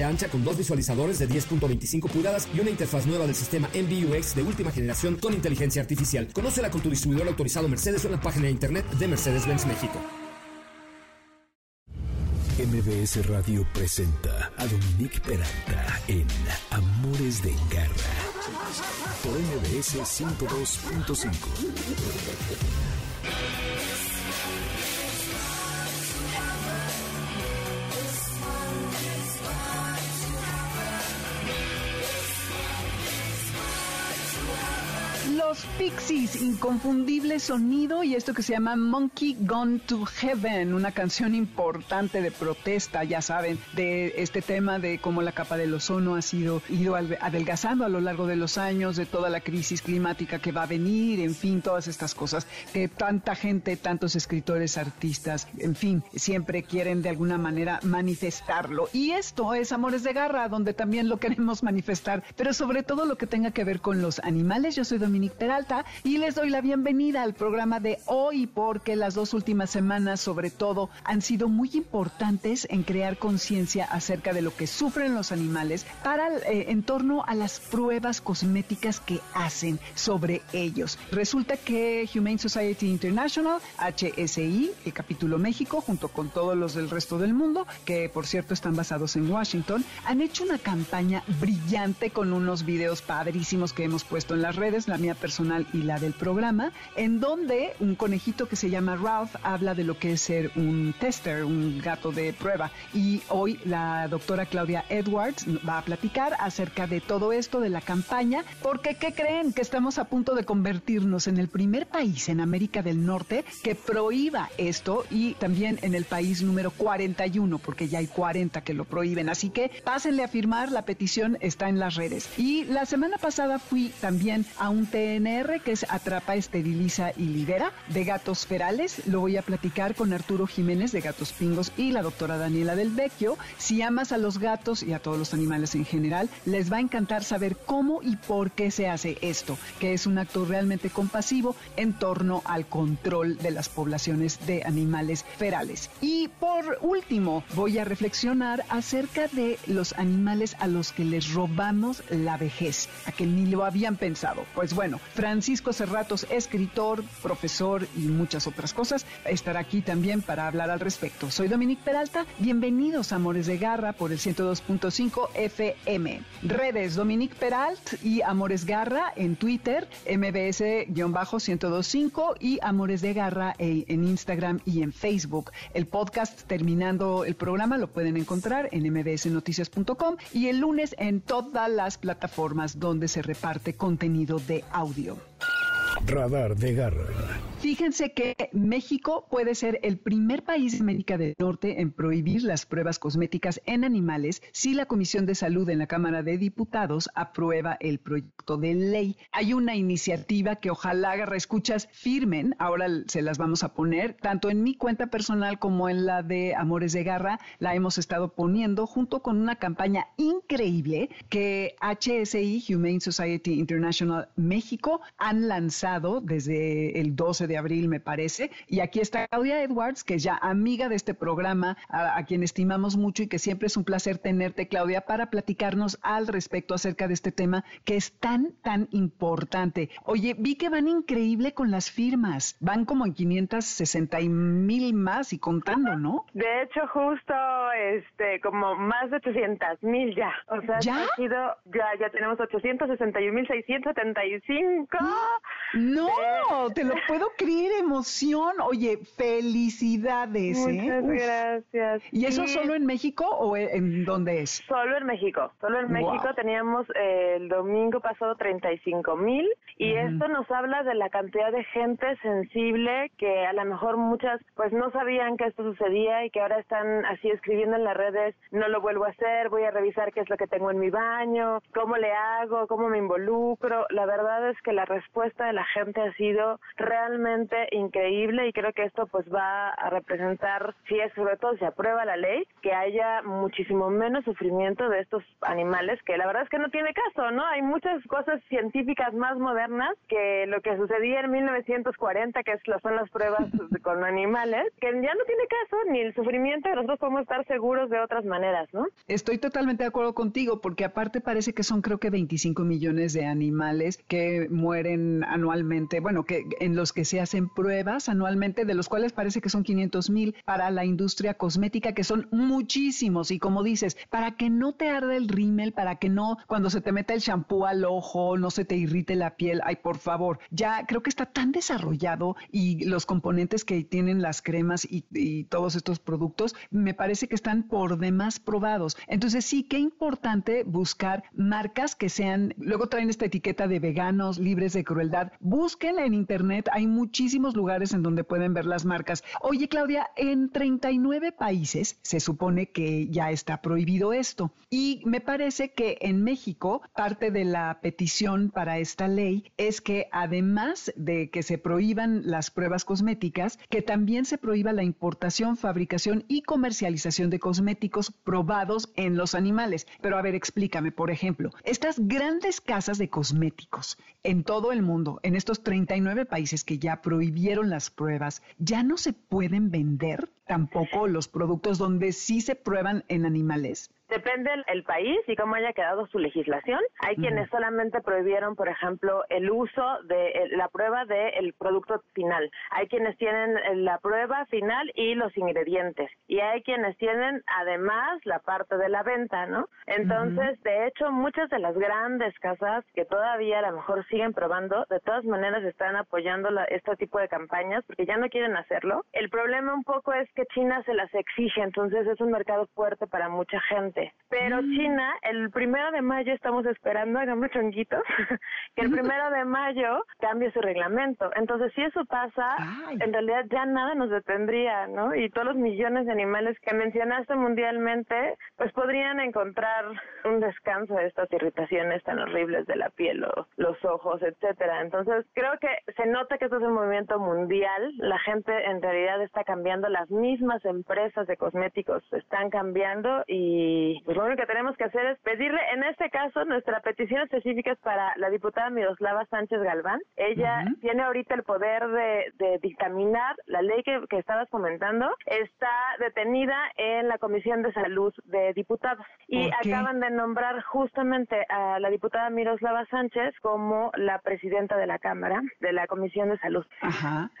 ancha con dos visualizadores de 10.25 pulgadas y una interfaz nueva del sistema MBUX de última generación con inteligencia artificial. Conócela con tu distribuidor autorizado Mercedes en la página de internet de Mercedes-Benz México. MBS Radio presenta a Dominique Peralta en Amores de Garra por MBS 102.5. Los Pixies, inconfundible sonido y esto que se llama Monkey Gone to Heaven, una canción importante de protesta, ya saben, de este tema de cómo la capa del ozono ha sido ido adelgazando a lo largo de los años, de toda la crisis climática que va a venir, en fin, todas estas cosas que tanta gente, tantos escritores, artistas, en fin, siempre quieren de alguna manera manifestarlo. Y esto es Amores de Garra, donde también lo queremos manifestar, pero sobre todo lo que tenga que ver con los animales. Yo soy Dominique Y les doy la bienvenida al programa de hoy porque las dos últimas semanas sobre todo han sido muy importantes en crear conciencia acerca de lo que sufren los animales eh, en torno a las pruebas cosméticas que hacen sobre ellos. Resulta que Humane Society International, HSI, el capítulo México, junto con todos los del resto del mundo, que por cierto están basados en Washington, han hecho una campaña brillante con unos videos padrísimos que hemos puesto en las redes. La mía personal y la del programa, en donde un conejito que se llama Ralph habla de lo que es ser un tester, un gato de prueba. Y hoy la doctora Claudia Edwards va a platicar acerca de todo esto, de la campaña, porque ¿qué creen? Que estamos a punto de convertirnos en el primer país en América del Norte que prohíba esto y también en el país número 41, porque ya hay 40 que lo prohíben. Así que pásenle a firmar, la petición está en las redes. Y la semana pasada fui también a un test Que es Atrapa, Esteriliza y Libera, de gatos ferales. Lo voy a platicar con Arturo Jiménez de Gatos Pingos y la doctora Daniela del Vecchio. Si amas a los gatos y a todos los animales en general, les va a encantar saber cómo y por qué se hace esto, que es un acto realmente compasivo en torno al control de las poblaciones de animales ferales. Y por último, voy a reflexionar acerca de los animales a los que les robamos la vejez, a que ni lo habían pensado. Pues bueno, Francisco Cerratos, escritor, profesor y muchas otras cosas, estará aquí también para hablar al respecto. Soy Dominique Peralta, bienvenidos a Amores de Garra por el 102.5 FM. Redes Dominique Peralt y Amores Garra en Twitter, MBS-1025 y Amores de Garra eh, en Instagram y en Facebook. El podcast terminando el programa lo pueden encontrar en mbsnoticias.com y el lunes en todas las plataformas donde se reparte contenido de audio audio. Radar de Garra. Fíjense que México puede ser el primer país de América del Norte en prohibir las pruebas cosméticas en animales si la Comisión de Salud en la Cámara de Diputados aprueba el proyecto de ley. Hay una iniciativa que ojalá Garra escuchas firmen, ahora se las vamos a poner, tanto en mi cuenta personal como en la de Amores de Garra, la hemos estado poniendo junto con una campaña increíble que HSI, Humane Society International México, han lanzado desde el 12 de abril, me parece. Y aquí está Claudia Edwards, que es ya amiga de este programa, a, quien estimamos mucho y que siempre es un placer tenerte, Claudia, para platicarnos al respecto acerca de este tema que es tan, tan importante. Oye, vi que van increíble con las firmas. Van como en 560 mil más y contando, ¿no? De hecho, justo este como más de 800 mil ya. O sea, ¿Ya? Ha sido, ya, ya tenemos 861 mil 675. No, te lo puedo creer, emoción. Oye, felicidades. ¿eh? Muchas gracias. ¿Y eso solo en México o en dónde es? Solo en México. Solo en México teníamos eh, el domingo pasado 35 mil y esto nos habla de la cantidad de gente sensible que a lo mejor muchas pues no sabían que esto sucedía y que ahora están así escribiendo en las redes, no lo vuelvo a hacer, voy a revisar qué es lo que tengo en mi baño, cómo le hago, cómo me involucro. La verdad es que la respuesta de la gente ha sido realmente increíble y creo que esto pues va a representar, si es sobre todo si aprueba la ley, que haya muchísimo menos sufrimiento de estos animales, que la verdad es que no tiene caso, ¿no? Hay muchas cosas científicas más modernas que lo que sucedía en 1940, que son las pruebas con animales, que ya no tiene caso ni el sufrimiento, nosotros podemos estar seguros de otras maneras, ¿no? Estoy totalmente de acuerdo contigo, porque aparte parece que son creo que 25 millones de animales que mueren anualmente, bueno, que en los que se hacen pruebas anualmente, de los cuales parece que son 500 mil para la industria cosmética, que son muchísimos. Y como dices, para que no te arde el rímel, para que no, cuando se te meta el shampoo al ojo, no se te irrite la piel, ay, por favor, ya creo que está tan desarrollado y los componentes que tienen las cremas y, y todos estos productos, me parece que están por demás probados. Entonces sí, qué importante buscar marcas que sean, luego traen esta etiqueta de veganos, libres de crueldad. Busquen en internet, hay muchísimos lugares en donde pueden ver las marcas. Oye, Claudia, en 39 países se supone que ya está prohibido esto. Y me parece que en México parte de la petición para esta ley es que además de que se prohíban las pruebas cosméticas, que también se prohíba la importación, fabricación y comercialización de cosméticos probados en los animales. Pero a ver, explícame, por ejemplo, estas grandes casas de cosméticos en todo el mundo, en estos 39 países que ya prohibieron las pruebas, ¿ya no se pueden vender tampoco los productos donde sí se prueban en animales? Depende el país y cómo haya quedado su legislación. Hay quienes solamente prohibieron, por ejemplo, el uso de la prueba del producto final. Hay quienes tienen la prueba final y los ingredientes. Y hay quienes tienen además la parte de la venta, ¿no? Entonces, de hecho, muchas de las grandes casas que todavía a lo mejor siguen probando, de todas maneras están apoyando este tipo de campañas porque ya no quieren hacerlo. El problema un poco es que China se las exige, entonces es un mercado fuerte para mucha gente. Pero mm. China, el primero de mayo estamos esperando, hagamos chonguitos, que el primero de mayo cambie su reglamento. Entonces, si eso pasa, en realidad ya nada nos detendría, ¿no? Y todos los millones de animales que mencionaste mundialmente, pues podrían encontrar un descanso de estas irritaciones tan horribles de la piel, o los ojos, etcétera. Entonces, creo que se nota que esto es un movimiento mundial. La gente en realidad está cambiando, las mismas empresas de cosméticos están cambiando y pues lo único que tenemos que hacer es pedirle, en este caso, nuestra petición específica es para la diputada Miroslava Sánchez Galván. Ella tiene ahorita el poder de, dictaminar la ley que, estabas comentando. Está detenida en la Comisión de Salud de Diputados y acaban de nombrar justamente a la diputada Miroslava Sánchez como la presidenta de la Cámara de la Comisión de Salud.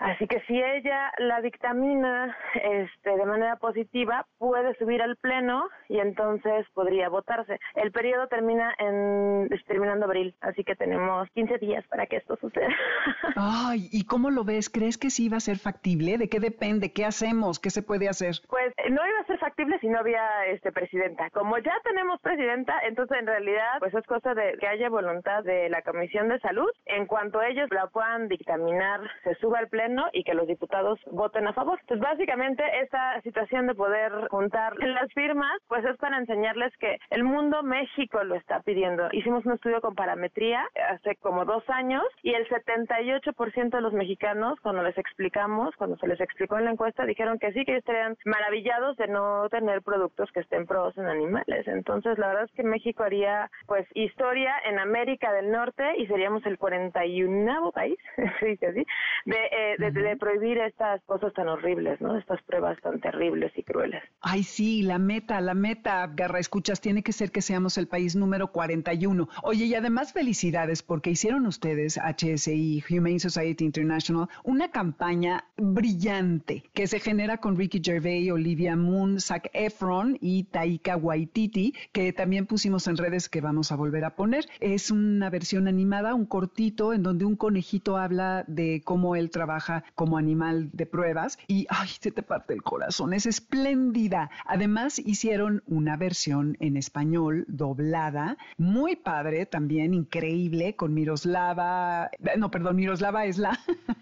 Así que si ella la dictamina este, de manera positiva, puede subir al Pleno y entonces entonces podría votarse. El periodo termina en terminando abril, así que tenemos 15 días para que esto suceda. Ay, ¿y cómo lo ves? ¿Crees que sí va a ser factible? ¿De qué depende? ¿Qué hacemos? ¿Qué se puede hacer? Pues no iba a ser factible si no había este presidenta. Como ya tenemos presidenta, entonces en realidad pues es cosa de que haya voluntad de la Comisión de Salud. En cuanto ellos la puedan dictaminar, se suba al pleno y que los diputados voten a favor. Entonces básicamente esta situación de poder juntar las firmas pues es para enseñarles que el mundo México lo está pidiendo. Hicimos un estudio con parametría hace como dos años y el 78% de los mexicanos, cuando les explicamos, cuando se les explicó en la encuesta, dijeron que sí, que estarían maravillados de no tener productos que estén probados en animales. Entonces, la verdad es que México haría pues historia en América del Norte y seríamos el 41 país, así, de, eh, de, de, prohibir estas cosas tan horribles, ¿no? Estas pruebas tan terribles y crueles. Ay, sí, la meta, la meta Garra Escuchas, tiene que ser que seamos el país número 41. Oye, y además felicidades porque hicieron ustedes, HSI, Humane Society International, una campaña brillante que se genera con Ricky Gervais, Olivia Moon, Zac Efron y Taika Waititi, que también pusimos en redes que vamos a volver a poner. Es una versión animada, un cortito, en donde un conejito habla de cómo él trabaja como animal de pruebas y, ay, se te parte el corazón, es espléndida. Además, hicieron una versión en español doblada, muy padre también, increíble, con Miroslava, no, perdón, Miroslava es la...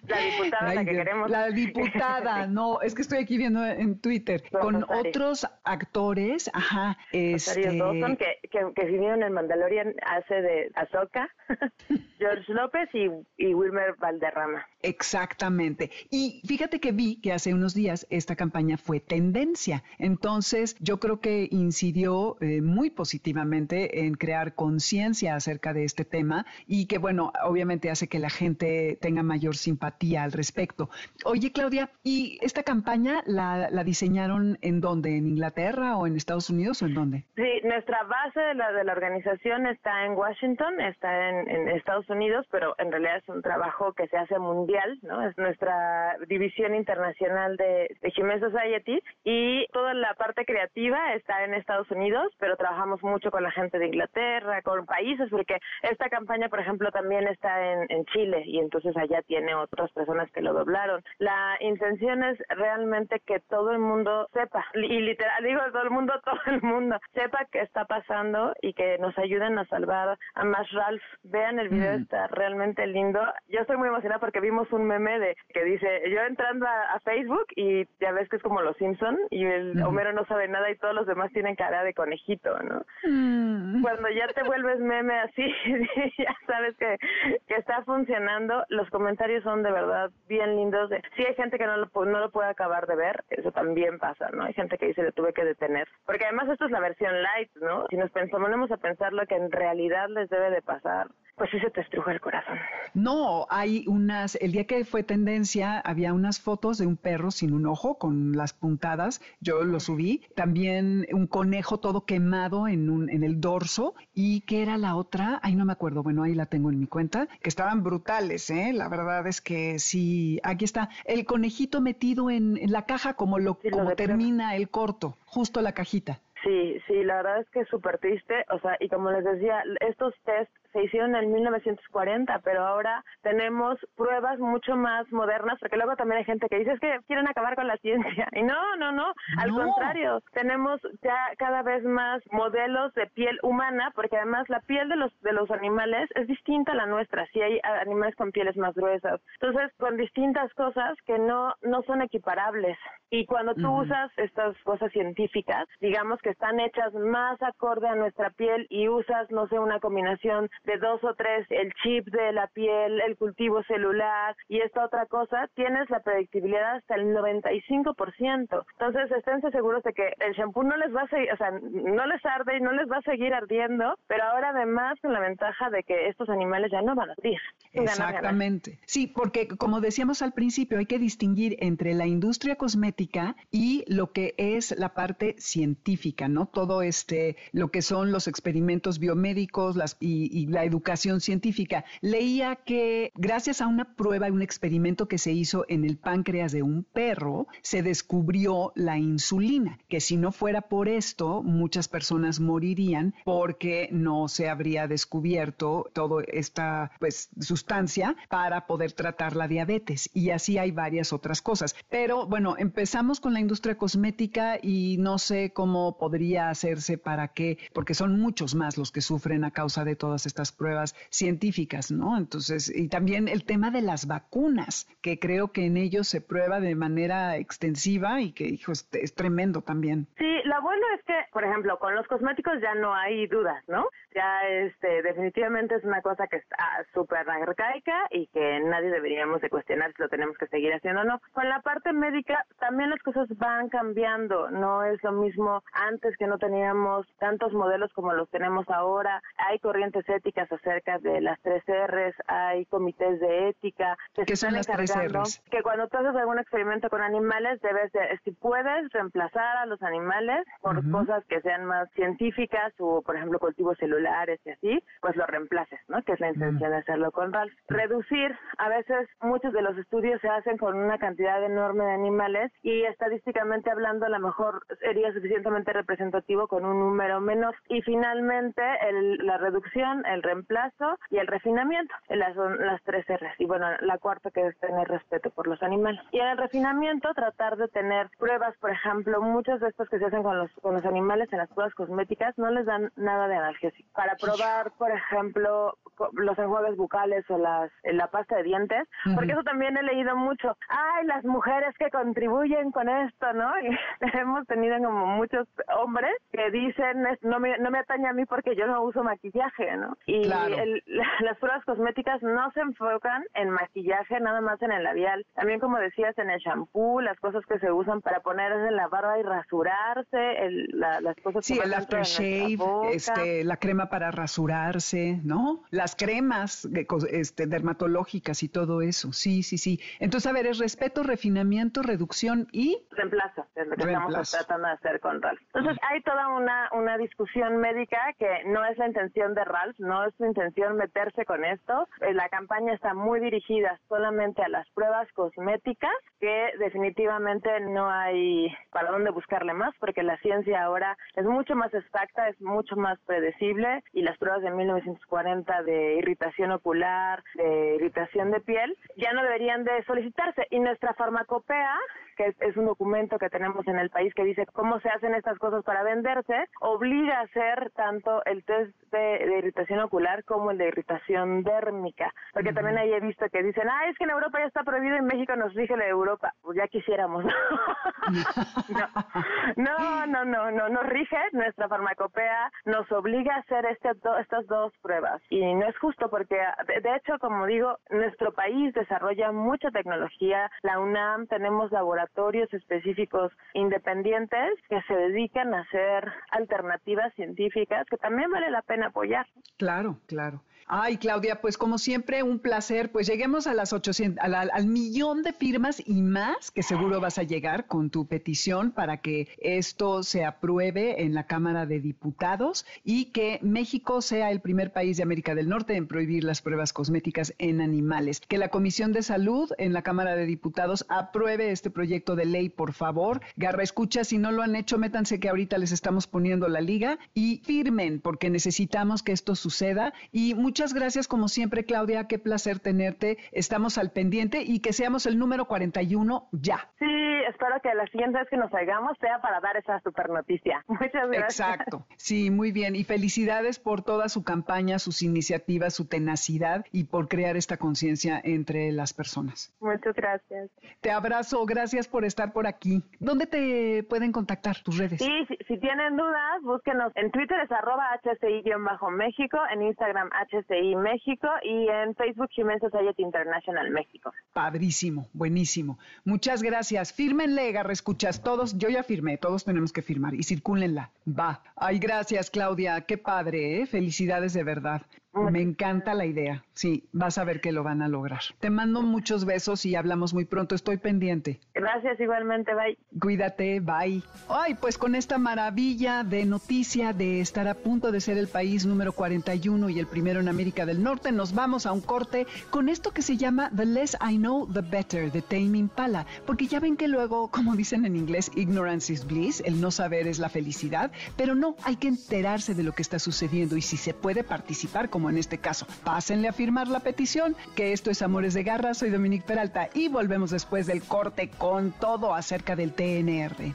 La diputada, la que queremos. La diputada, no, es que estoy aquí viendo en Twitter, con otros actores, ajá. Este... Dawson, que, que, que vivieron en Mandalorian, hace de Azoka, George López y, y Wilmer Valderrama. Exactamente. Y fíjate que vi que hace unos días esta campaña fue tendencia. Entonces, yo creo que incidió eh, muy positivamente en crear conciencia acerca de este tema y que, bueno, obviamente hace que la gente tenga mayor simpatía al respecto. Oye, Claudia, ¿y esta campaña la, diseñaron en dónde? ¿En Inglaterra o en Estados Unidos o en dónde? Sí, nuestra base de la, organización está en Washington, está en, Estados Unidos, pero en realidad es un trabajo que se hace mundial, ¿no? Es nuestra división internacional de, de Society y toda la parte creativa está en Estados Unidos, pero trabajamos mucho con la gente de Inglaterra, con países, porque esta campaña, por ejemplo, también está en, en Chile y entonces allá tiene otras personas que lo doblaron. La intención es realmente que todo el mundo sepa, y literal digo todo el mundo, todo el mundo, sepa qué está pasando y que nos ayuden a salvar a más Ralph. Vean el video, mm. está realmente lindo. Yo estoy muy emocionada porque vimos un meme de que dice, yo entrando a, Facebook y ya ves que es como los Simpson y el Homero no sabe nada y todos los demás tienen cara de conejito, ¿no? Mm. Cuando ya te vuelves meme así, ya sabes que, que está funcionando. Los comentarios son de verdad bien lindos. Sí hay gente que no lo, no lo puede acabar de ver, eso también pasa, ¿no? Hay gente que dice, le tuve que detener. Porque además esto es la versión light, ¿no? Si nos ponemos a pensar lo que en realidad les debe de pasar, pues sí se te estruja el corazón. No, hay unas, el día que fue tendencia, había unas fotos de un perro sin un ojo, con las puntadas, yo lo subí, también un conejo todo quemado en, un, en el dorso, y que era la otra, ahí no me acuerdo, bueno, ahí la tengo en mi cuenta, que estaban brutales, ¿eh? La verdad es que sí, aquí está, el conejito metido en, la caja como lo, como termina el corto, justo la cajita. Sí, sí, la verdad es que es súper triste, o sea, y como les decía, estos test se hicieron en 1940, pero ahora tenemos pruebas mucho más modernas, porque luego también hay gente que dice es que quieren acabar con la ciencia, y no, no, no, al contrario, tenemos ya cada vez más modelos de piel humana, porque además la piel de los, de los animales es distinta a la nuestra, si hay animales con pieles más gruesas, entonces con distintas cosas que no, no son equiparables, y cuando tú usas estas cosas científicas, digamos que están hechas más acorde a nuestra piel y usas, no sé, una combinación de dos o tres, el chip de la piel, el cultivo celular y esta otra cosa, tienes la predictibilidad hasta el 95%. Entonces, esténse seguros de que el shampoo no les va a seguir, o sea, no les arde y no les va a seguir ardiendo, pero ahora además con la ventaja de que estos animales ya no van a arder. Exactamente. Sí, porque como decíamos al principio, hay que distinguir entre la industria cosmética y lo que es la parte científica. ¿no? Todo este, lo que son los experimentos biomédicos las, y, la educación científica. Leía que gracias a una prueba y un experimento que se hizo en el páncreas de un perro, se descubrió la insulina, que si no fuera por esto, muchas personas morirían porque no se habría descubierto toda esta pues, sustancia para poder tratar la diabetes. Y así hay varias otras cosas. Pero bueno, empezamos con la industria cosmética y no sé cómo podría hacerse para que, porque son muchos más los que sufren a causa de todas estas pruebas científicas, ¿no? Entonces, y también el tema de las vacunas, que creo que en ellos se prueba de manera extensiva y que, hijo, es tremendo también. Sí, lo bueno es que, por ejemplo, con los cosméticos ya no hay dudas, ¿no? Ya, este, definitivamente es una cosa que está súper arcaica y que nadie deberíamos de cuestionar si lo tenemos que seguir haciendo o no. Con la parte médica también las cosas van cambiando, no es lo mismo antes que no teníamos tantos modelos como los tenemos ahora, hay corrientes éticas pláticas acerca de las tres R's, hay comités de ética que ¿Qué son las tres R's? que cuando tú haces algún experimento con animales debes de, si puedes reemplazar a los animales por cosas que sean más científicas o por ejemplo cultivos celulares y así, pues lo reemplaces, ¿no? Que es la intención de hacerlo con RALF. Reducir, a veces muchos de los estudios se hacen con una cantidad enorme de animales y estadísticamente hablando a lo mejor sería suficientemente representativo con un número menos. Y finalmente la reducción, el reemplazo y el refinamiento. Las son las tres R's. Y bueno, la cuarta que es tener respeto por los animales. Y en el refinamiento tratar de tener pruebas, por ejemplo, muchas de estas que se hacen con los, con los animales en las pruebas cosméticas no les dan nada de analgésico. Para probar, por ejemplo, los enjuagues bucales o las, la pasta de dientes, porque eso también he leído mucho. Ay, las mujeres que contribuyen con esto, ¿no? Y hemos tenido como muchos hombres que dicen, no me, no me atañe a mí porque yo no uso maquillaje, ¿no? Y las pruebas cosméticas no se enfocan en maquillaje, nada más en el labial. También, como decías, en el shampoo, las cosas que se usan para ponerse en la barba y rasurarse, el, las cosas sí, el aftershave, este, la crema para rasurarse, ¿no? Las cremas este, dermatológicas y todo eso. Sí, sí, sí. Entonces, a ver, es respeto, refinamiento, reducción y... Reemplazo, es lo que estamos tratando de hacer con Ralph. Entonces, hay toda una, una discusión médica que no es la intención de Ralph, no es su intención meterse con esto. Eh, la campaña está muy dirigida solamente a las pruebas cosméticas, que definitivamente no hay para dónde buscarle más, porque la ciencia ahora es mucho más exacta, es mucho más predecible y las pruebas de 1940 de irritación ocular, de irritación de piel, ya no deberían de solicitarse. Y nuestra farmacopea que es, un documento que tenemos en el país que dice cómo se hacen estas cosas para venderse, obliga a hacer tanto el test de, irritación ocular como el de irritación dérmica. Porque también ahí he visto que dicen, ah, es que en Europa ya está prohibido y en México nos rige la de Europa. Pues ya quisiéramos. no. no, no, no, nos rige nuestra farmacopea, nos obliga a hacer este, estas dos pruebas. Y no es justo porque, de hecho, como digo, nuestro país desarrolla mucha tecnología. La UNAM tenemos laboratorios específicos independientes que se dedican a hacer alternativas científicas que también vale la pena apoyar. Claro, claro. Ay, Claudia, pues como siempre, un placer. Pues lleguemos a las 800, al millón de firmas y más, que seguro vas a llegar con tu petición para que esto se apruebe en la Cámara de Diputados y que México sea el primer país de América del Norte en prohibir las pruebas cosméticas en animales. Que la Comisión de Salud en la Cámara de Diputados apruebe este proyecto de ley, por favor. Garra, escucha, si no lo han hecho, métanse que ahorita les estamos poniendo la liga y firmen, porque necesitamos que esto suceda. Y Muchas gracias, como siempre, Claudia. Qué placer tenerte. Estamos al pendiente y que seamos el número 41 ya. Sí, espero que la siguiente vez que nos hagamos sea para dar esa super noticia. Muchas gracias. Exacto. Sí, muy bien. Y felicidades por toda su campaña, sus iniciativas, su tenacidad y por crear esta conciencia entre las personas. Muchas gracias. Te abrazo. Gracias por estar por aquí. ¿Dónde te pueden contactar tus redes? Sí, si, tienen dudas, búsquenos en Twitter es arroba HCI-México, en Instagram HCI México y en Facebook Human Society International México. Padrísimo, buenísimo. Muchas gracias. Fírmenle, Garra, escuchas todos. Yo ya firmé, todos tenemos que firmar y circúlenla. Va. Ay, gracias, Claudia. Qué padre, ¿eh? Felicidades de verdad. Me encanta la idea. Sí, vas a ver que lo van a lograr. Te mando muchos besos y hablamos muy pronto. Estoy pendiente. Gracias igualmente. Bye. Cuídate. Bye. Ay, pues con esta maravilla de noticia de estar a punto de ser el país número 41 y el primero en América del Norte, nos vamos a un corte con esto que se llama The Less I Know, The Better de Tame Impala. Porque ya ven que luego, como dicen en inglés, ignorance is bliss, el no saber es la felicidad. Pero no, hay que enterarse de lo que está sucediendo y si se puede participar como en este caso. Pásenle a firmar la petición, que esto es Amores de Garra, soy Dominique Peralta y volvemos después del corte con todo acerca del TNR.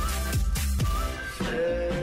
say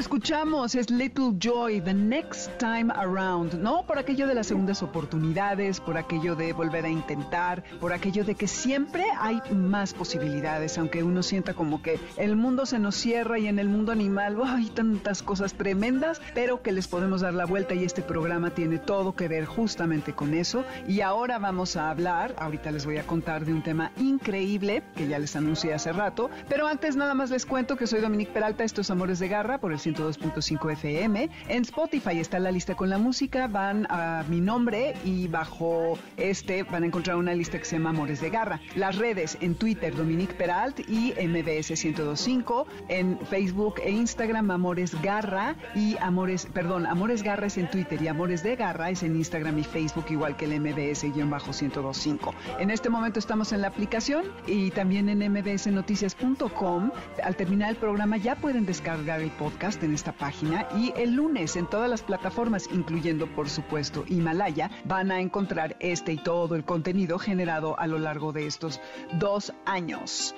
escuchamos es Little Joy, The Next Time Around, ¿no? Por aquello de las segundas oportunidades, por aquello de volver a intentar, por aquello de que siempre hay más posibilidades, aunque uno sienta como que el mundo se nos cierra y en el mundo animal hay tantas cosas tremendas, pero que les podemos dar la vuelta y este programa tiene todo que ver justamente con eso. Y ahora vamos a hablar, ahorita les voy a contar de un tema increíble que ya les anuncié hace rato, pero antes nada más les cuento que soy Dominique Peralta, estos Amores de Garra por el 102 2.5 FM. En Spotify está la lista con la música, van a mi nombre y bajo este van a encontrar una lista que se llama Amores de Garra. Las redes en Twitter Dominique Peralt y MBS 1025, en Facebook e Instagram Amores Garra y Amores, perdón, Amores Garra es en Twitter y Amores de Garra es en Instagram y Facebook igual que el MBS-1025. En este momento estamos en la aplicación y también en mbsnoticias.com. Al terminar el programa ya pueden descargar el podcast en esta página y el lunes en todas las plataformas, incluyendo por supuesto Himalaya, van a encontrar este y todo el contenido generado a lo largo de estos dos años.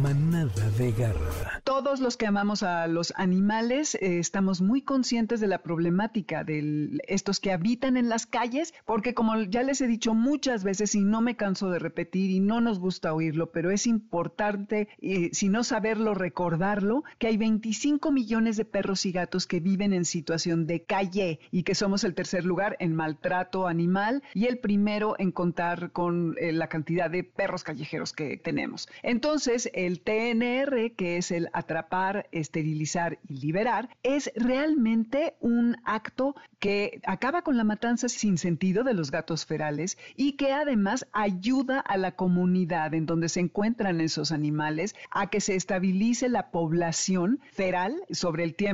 Manada de garra. Todos los que amamos a los animales eh, estamos muy conscientes de la problemática de estos que habitan en las calles, porque como ya les he dicho muchas veces y no me canso de repetir y no nos gusta oírlo, pero es importante, eh, si no saberlo, recordarlo, que hay 25 millones de perros y gatos que viven en situación de calle y que somos el tercer lugar en maltrato animal y el primero en contar con eh, la cantidad de perros callejeros que tenemos. Entonces, el TNR, que es el atrapar, esterilizar y liberar, es realmente un acto que acaba con la matanza sin sentido de los gatos ferales y que además ayuda a la comunidad en donde se encuentran esos animales a que se estabilice la población feral sobre el tiempo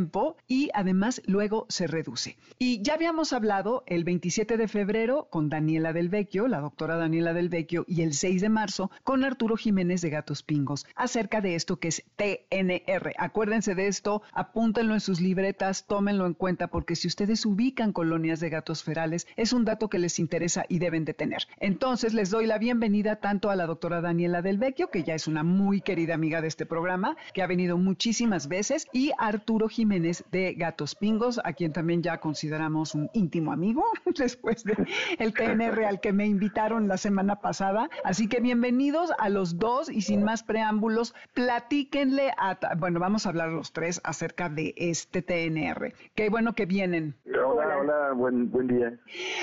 y además luego se reduce. Y ya habíamos hablado el 27 de febrero con Daniela Del Vecchio, la doctora Daniela Del Vecchio, y el 6 de marzo con Arturo Jiménez de Gatos Pingos acerca de esto que es TNR. Acuérdense de esto, apúntenlo en sus libretas, tómenlo en cuenta porque si ustedes ubican colonias de gatos ferales es un dato que les interesa y deben de tener. Entonces les doy la bienvenida tanto a la doctora Daniela Del Vecchio, que ya es una muy querida amiga de este programa, que ha venido muchísimas veces, y Arturo Jiménez de Gatos Pingos, a quien también ya consideramos un íntimo amigo después del el TNR al que me invitaron la semana pasada. Así que bienvenidos a los dos y sin más preámbulos, platíquenle a, bueno, vamos a hablar los tres acerca de este TNR. Qué bueno que vienen. Hola, hola, buen, buen día.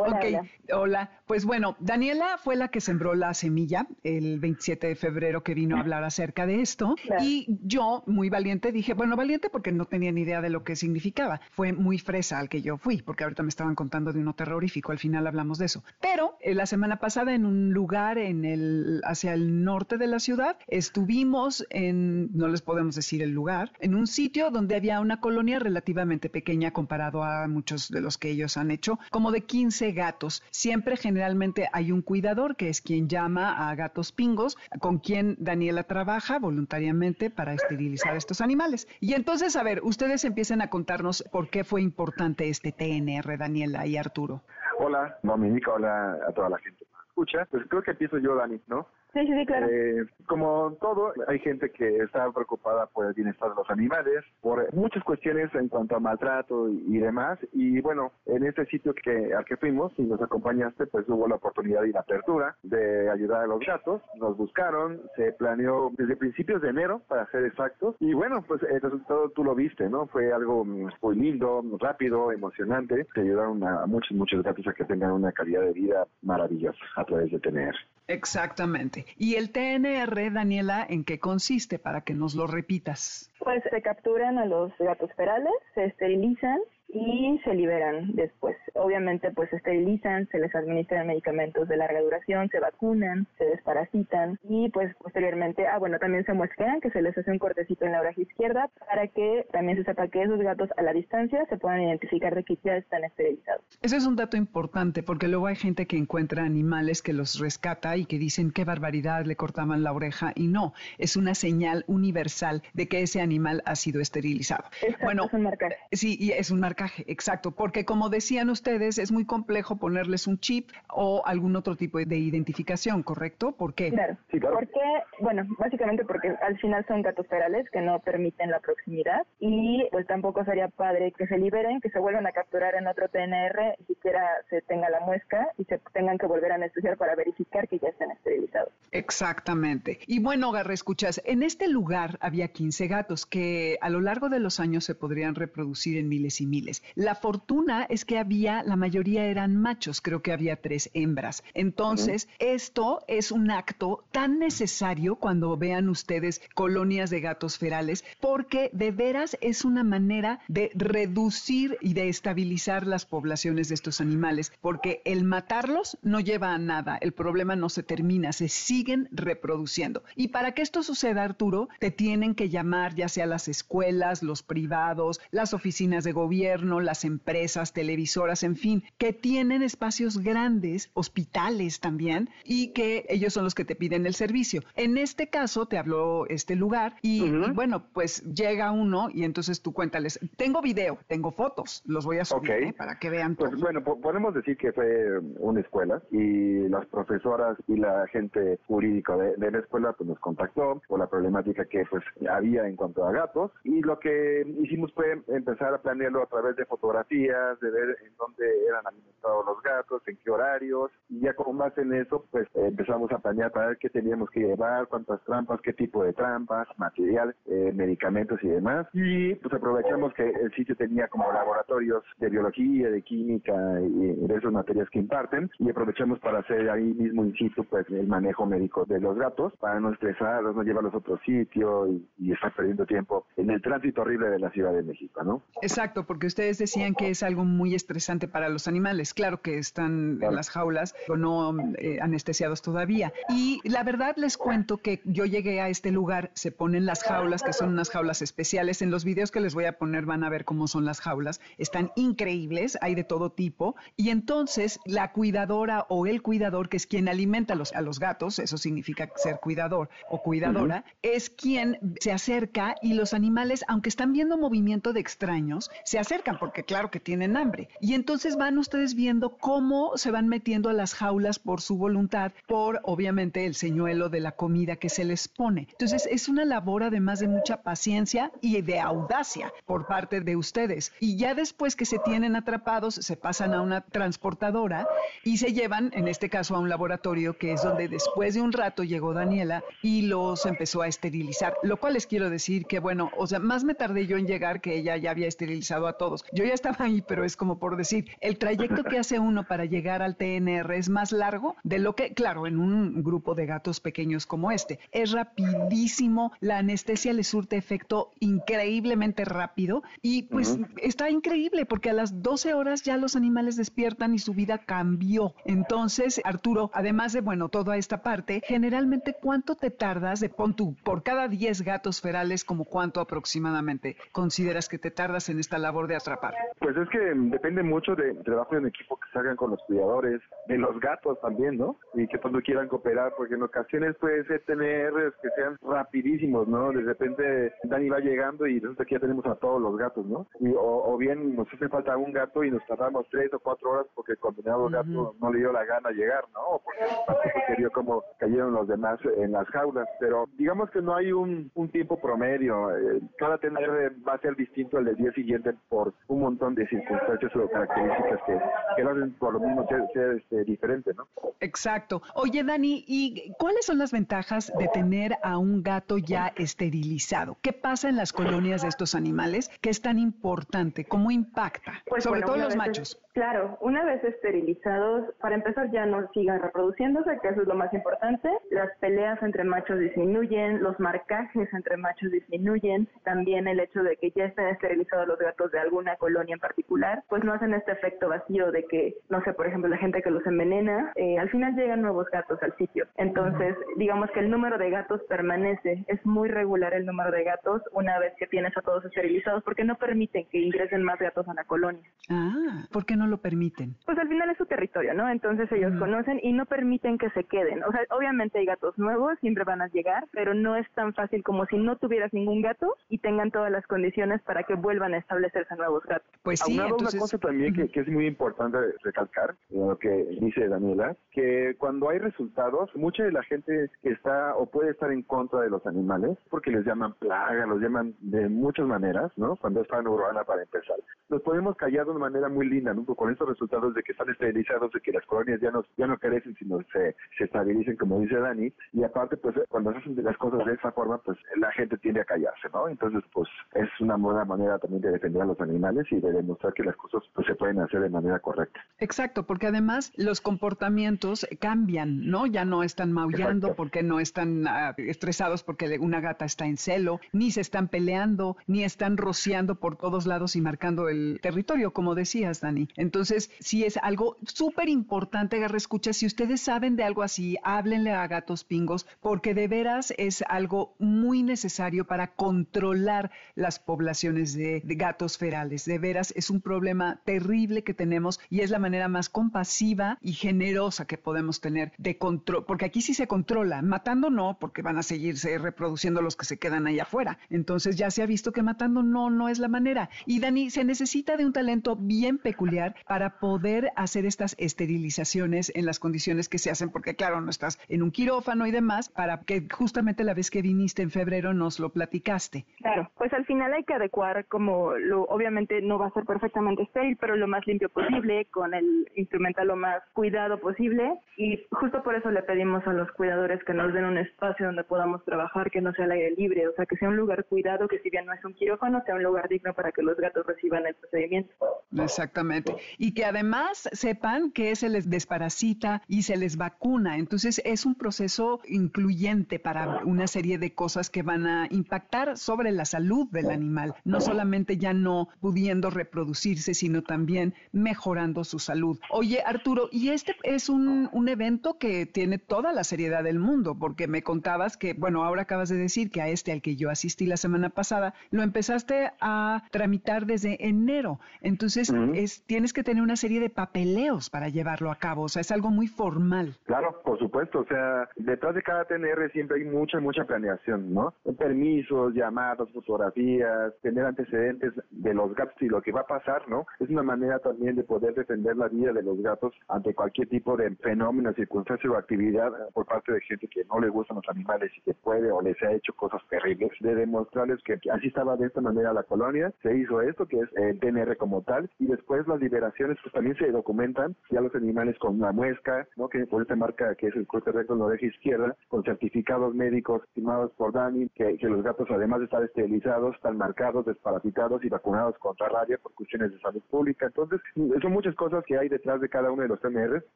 Hola, ok, hola. Pues bueno, Daniela fue la que sembró la semilla el 27 de febrero que vino a hablar acerca de esto y yo, muy valiente, dije, bueno, valiente porque no tenía ni idea de lo que significaba. Fue muy fresa al que yo fui, porque ahorita me estaban contando de uno terrorífico, al final hablamos de eso. Pero eh, la semana pasada en un lugar en el, hacia el norte de la ciudad, estuvimos en, no les podemos decir el lugar, en un sitio donde había una colonia relativamente pequeña comparado a muchos de los que ellos han hecho, como de 15 gatos. Siempre generalmente hay un cuidador que es quien llama a gatos pingos, con quien Daniela trabaja voluntariamente para esterilizar estos animales. Y entonces, a ver, ustedes empiecen a contarnos por qué fue importante este TNR, Daniela y Arturo. Hola, Dominica, hola a toda la gente escucha. Pues creo que empiezo yo, Dani, ¿no? Sí, sí, claro. Eh, como todo, hay gente que está preocupada por el bienestar de los animales, por muchas cuestiones en cuanto a maltrato y, demás. Y bueno, en este sitio que al que fuimos y nos acompañaste, pues hubo la oportunidad y la apertura de ayudar a los gatos. Nos buscaron, se planeó desde principios de enero, para ser exactos. Y bueno, pues el resultado tú lo viste, ¿no? Fue algo muy lindo, rápido, emocionante. Te ayudaron a muchos, muchos gatos a que tengan una calidad de vida maravillosa a través de tener. Exactamente. ¿Y el TNR, Daniela, en qué consiste para que nos lo repitas? Pues se capturan a los gatos ferales, se esterilizan y se liberan después. Obviamente pues se esterilizan, se les administran medicamentos de larga duración, se vacunan, se desparasitan y pues posteriormente, ah bueno, también se muestran que se les hace un cortecito en la oreja izquierda para que también se sepa que esos gatos a la distancia se puedan identificar de que ya están esterilizados. Ese es un dato importante porque luego hay gente que encuentra animales que los rescata y que dicen qué barbaridad, le cortaban la oreja y no, es una señal universal de que ese animal ha sido esterilizado. bueno, es un marcaje. Sí, y es un marcaje, exacto, porque como decían ustedes, es muy complejo ponerles un chip o algún otro tipo de identificación, ¿correcto? ¿Por qué? Claro, sí, claro. porque, bueno, básicamente porque al final son gatos ferales que no permiten la proximidad y pues tampoco sería padre que se liberen, que se vuelvan a capturar en otro TNR, siquiera se tenga la muesca y se tengan que volver a anestesiar para verificar que ya estén esterilizados. Exactamente. Y bueno, Garre, escuchas, en este lugar había 15 gatos que a lo largo de los años se podrían reproducir en miles y miles. La fortuna es que había, la mayoría eran machos, creo que había tres hembras. Entonces, esto es un acto tan necesario cuando vean ustedes colonias de gatos ferales, porque de veras es una manera de reducir y de estabilizar las poblaciones de estos animales, porque el matarlos no lleva a nada, el problema no se termina, se siguen reproduciendo. Y para que esto suceda, Arturo, te tienen que llamar ya sea las escuelas, los privados, las oficinas de gobierno, las empresas, televisoras, en fin, que tienen espacios grandes, hospitales también, y que ellos son los que te piden el servicio. En este caso, te habló este lugar y, bueno, pues llega uno y entonces tú cuéntales, tengo video, tengo fotos, los voy a subir ¿eh? para que vean pues, bueno, podemos decir que fue una escuela y las profesoras y la gente jurídica de, la escuela pues nos contactó por la problemática que pues había en cuanto a gatos y lo que hicimos fue empezar a planearlo a través de fotografías, de ver en dónde eran alimentados los gatos, en qué horarios y ya como más en eso pues empezamos a planear para ver qué teníamos que llevar, cuántas trampas, qué tipo de trampas, material, eh, medicamentos y demás y pues aprovechamos que el sitio tenía como laboratorios de biología, de química y de esas materias que imparten y aprovechamos para hacer ahí mismo in situ pues el manejo médico de los gatos para no estresarlos, no llevarlos a otro sitio y, estar perdiendo tiempo en el tránsito horrible de la Ciudad de México, ¿no? Exacto, porque ustedes decían que es algo muy estresante para los animales, claro que están en las jaulas o no eh, anestesiados todavía. Y la verdad les cuento que yo llegué a este lugar, se ponen las jaulas, que son unas jaulas especiales, en los videos que les voy a poner van a ver cómo son las jaulas, están increíbles, hay de todo tipo, y entonces la cuidadora o el cuidador, que es quien alimenta a los, a los gatos, eso significa ser cuidador o cuidadora, es quien se acerca y los animales, aunque están viendo movimiento de extraños, se acercan porque claro que tienen hambre. Y entonces van ustedes viendo cómo se van metiendo a las jaulas por su voluntad, por obviamente el señuelo de la comida que se les pone. Entonces es una labor además de mucha paciencia y de audacia por parte de ustedes. Y ya después que se tienen atrapados, se pasan a una transportadora y se llevan, en este caso, a un laboratorio que es donde después de un rato llegó Daniela y los empezó a esterilizar. Lo cual les quiero decir que, bueno, o sea, más me tardé yo en llegar que ella ya había esterilizado a todos. Yo ya estaba ahí, pero es como por decir, el trayecto que hace uno para llegar al TNR es más largo de lo que, claro, en un grupo de gatos pequeños como este. Es rapidísimo, la anestesia le surte efecto increíblemente rápido y pues está increíble porque a las 12 horas ya los animales despiertan y su vida cambió. Entonces, Arturo, además de, bueno, toda esta parte, generalmente, ¿cuánto te tardas de pon tú, por cada 10 gatos ferales, como cuánto aproximadamente consideras que te tardas en esta labor de atrapar? Pues es que depende mucho del trabajo en equipo que salgan con los cuidadores, de los gatos también, ¿no? Y que cuando quieran cooperar, porque en ocasiones puede ser tener que sean rapidísimos, ¿no? De repente Dani va llegando y resulta que ya tenemos a todos los gatos, ¿no? Y, o, bien nos hace falta un gato y nos tardamos tres o cuatro horas porque el condenado gato no le dio la gana llegar, ¿no? O porque se vio como cayeron los demás en las jaulas. Pero digamos que no hay un, un tiempo promedio. Eh, cada tener va a ser distinto al del día siguiente por un montón de circunstancias o características que que lo hacen por lo mismo ser, este, diferente, ¿no? Exacto. Oye, Dani, ¿y cuáles son las ventajas de tener a un gato ya esterilizado? ¿Qué pasa en las colonias de estos animales que es tan importante? ¿Cómo impacta? Pues Sobre todo los vez, machos. Claro, una vez esterilizados, para empezar ya no sigan reproduciéndose, que eso es lo más importante. Las peleas entre machos disminuyen, los marcajes entre machos disminuyen, también el hecho de que ya estén esterilizados los gatos de alguna colonia en particular, pues no hacen este efecto vacío de que, no sé, por ejemplo, la gente que los envenena, eh, al final llegan nuevos gatos al sitio. Entonces, digamos que el número de gatos permanece, es muy regular el número de gatos una vez que tienes a todos esterilizados, porque no permiten que ingresen más gatos a la colonia. Ah, ¿por qué no lo permiten? Pues al final es su territorio, ¿no? Entonces ellos conocen y no permiten que se queden. O sea, obviamente hay gatos nuevos, siempre van a llegar, pero no es tan fácil como si no tuvieras ningún gato y tengan todas las condiciones para que vuelvan a establecerse nuevos gatos. Pues sí, entonces... una cosa también que, que, es muy importante recalcar, lo que dice Daniela, que cuando hay resultados, mucha de la gente que está o puede estar en contra de los animales, porque les llaman plaga, los llaman de muchas maneras, ¿no? Cuando es fan urbana para empezar. Los podemos callar de una manera muy linda, ¿no? Con estos resultados de que están esterilizados, de que las colonias ya no, ya no crecen, sino se, se estabilicen, como dice Dani, y aparte, pues cuando se hacen las cosas de esa forma, pues la gente tiende a callarse, ¿no? Entonces, pues es una buena manera también de defender a los animales y de demostrar que las cosas pues, se pueden hacer de manera correcta. Exacto, porque además los comportamientos cambian, ¿no? Ya no están maullando Exacto. porque no están uh, estresados porque una gata está en celo, ni se están peleando, ni están rociando por todos lados y marcando el territorio, como decías, Dani. Entonces, sí es algo súper importante, Garra Escucha, si ustedes saben de algo así, háblenle a gatos pingos, porque de veras es algo muy necesario para controlar las poblaciones de, de gatos ferales. De veras es un problema terrible que tenemos y es la manera más compasiva y generosa que podemos tener de control, porque aquí sí se controla, matando no, porque van a seguirse reproduciendo los que se quedan ahí afuera. Entonces ya se ha visto que matando no, no es la manera. Y Dani, se necesita de un talento bien peculiar para poder hacer estas esterilizaciones en las condiciones que se hacen, porque claro, no estás en un quirófano y demás, para que justamente la vez que viniste en febrero nos lo platicaste. Claro, pues al final hay que adecuar como lo, obviamente no va a ser perfectamente estéril, pero lo más limpio posible, con el instrumental lo más cuidado posible y justo por eso le pedimos a los cuidadores que nos den un espacio donde podamos trabajar, que no sea al aire libre, o sea, que sea un lugar cuidado, que si bien no es un quirófano, sea un lugar digno para que los gatos reciban el procedimiento. Exactamente. Y que además sepan que se les desparasita y se les vacuna. Entonces es un proceso incluyente para una serie de cosas que van a impactar sobre la salud del animal, no solamente ya no pudiendo reproducirse, sino también mejorando su salud. Oye, Arturo, y este es un, un evento que tiene toda la seriedad del mundo, porque me contabas que, bueno, ahora acabas de decir que a este al que yo asistí la semana pasada, lo empezaste a tramitar desde enero. Entonces, uh -huh. es, tienes que tener una serie de papeleos para llevarlo a cabo, o sea, es algo muy formal. Claro, por supuesto, o sea, detrás de cada TNR siempre hay mucha, mucha planeación, ¿no? Permisos, llamadas, fotografías, tener antecedentes de los gatos y lo que va a pasar, ¿no? Es una manera también de poder defender la vida de los gatos ante cualquier tipo de fenómeno, circunstancia o actividad por parte de gente que no le gustan los animales y que puede o les ha hecho cosas terribles, de demostrarles que así estaba de esta manera la colonia, se hizo esto, que es el TNR como tal, y después las liberaciones pues también se documentan, ya los animales con la muesca, ¿no? Que por esta marca que es el corte recto en la oreja izquierda, con certificados médicos firmados por Dani, que, que los gatos además de estar esterilizados, están marcados, desparasitados y vacunados contra rabia por cuestiones de salud pública. Entonces, son muchas cosas que hay detrás de cada uno de los TNR,